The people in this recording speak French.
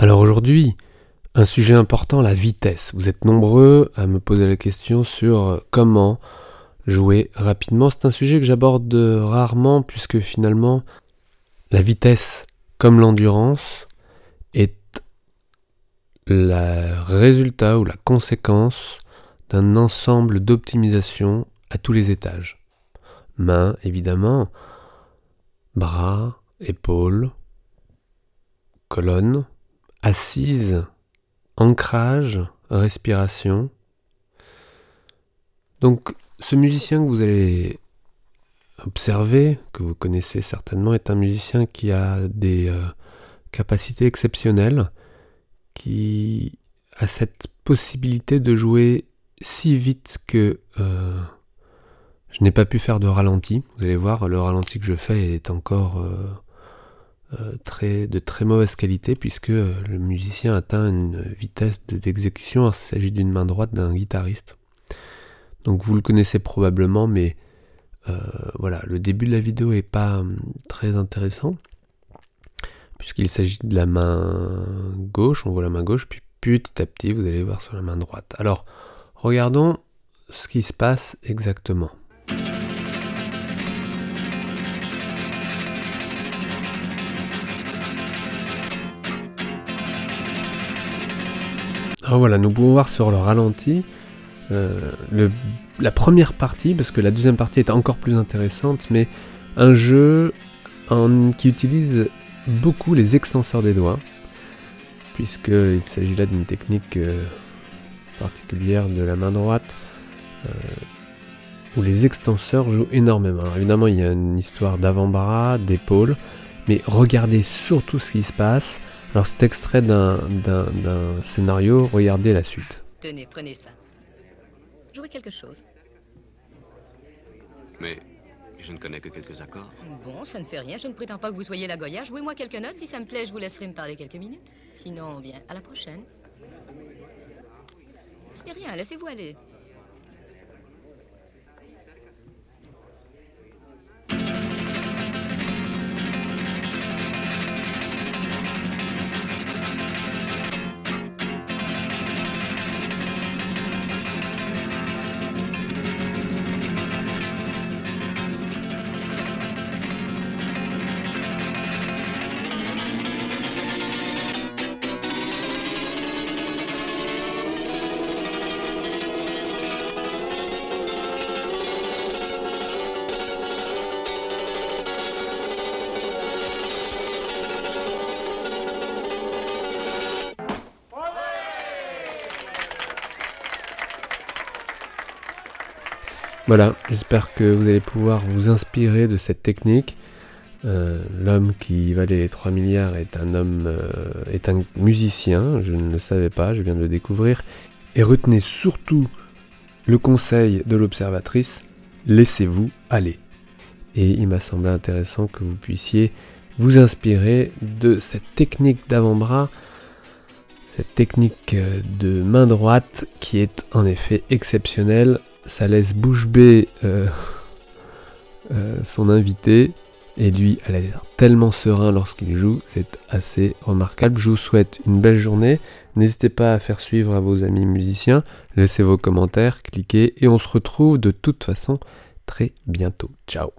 Alors aujourd'hui, un sujet important, la vitesse. Vous êtes nombreux à me poser la question sur comment jouer rapidement. C'est un sujet que j'aborde rarement puisque finalement la vitesse comme l'endurance est le résultat ou la conséquence d'un ensemble d'optimisation à tous les étages. Mains, évidemment, bras, épaules, colonne, assise, ancrage, respiration. Donc ce musicien que vous allez observer, que vous connaissez certainement, est un musicien qui a des euh, capacités exceptionnelles, qui a cette possibilité de jouer si vite que euh, je n'ai pas pu faire de ralenti. Vous allez voir, le ralenti que je fais est encore euh, très, de très mauvaise qualité puisque le musicien atteint une vitesse d'exécution. Il s'agit d'une main droite d'un guitariste. Donc vous le connaissez probablement, mais voilà, le début de la vidéo est pas hum, très intéressant puisqu'il s'agit de la main gauche. On voit la main gauche, puis petit à petit, vous allez voir sur la main droite. Alors, regardons ce qui se passe exactement. Alors voilà, nous pouvons voir sur le ralenti euh, la première partie, parce que la deuxième partie est encore plus intéressante, mais un jeu qui utilise beaucoup les extenseurs des doigts, puisqu'il s'agit là d'une technique euh, particulière de la main droite, euh, où les extenseurs jouent énormément. Alors évidemment, il y a une histoire d'avant-bras, d'épaule, mais regardez surtout ce qui se passe. Alors c'est extrait d'un scénario, regardez la suite. Tenez, prenez ça. Jouez quelque chose. Mais je ne connais que quelques accords. Bon, ça ne fait rien, je ne prétends pas que vous soyez la Goya. Jouez-moi quelques notes, si ça me plaît, je vous laisserai me parler quelques minutes. Sinon, bien, à la prochaine. Ce n'est rien, laissez-vous aller. Voilà, j'espère que vous allez pouvoir vous inspirer de cette technique. Euh, l'homme qui valait les 3 milliards est un homme, euh, est un musicien, je ne le savais pas, je viens de le découvrir. Et retenez surtout le conseil de l'observatrice, laissez-vous aller. Et il m'a semblé intéressant que vous puissiez vous inspirer de cette technique d'avant-bras, cette technique de main droite qui est en effet exceptionnelle ça laisse bouche bée euh, euh, son invité. Et lui, elle a l'air tellement serein lorsqu'il joue, c'est assez remarquable. Je vous souhaite une belle journée. N'hésitez pas à faire suivre à vos amis musiciens, laissez vos commentaires, cliquez et on se retrouve de toute façon très bientôt. Ciao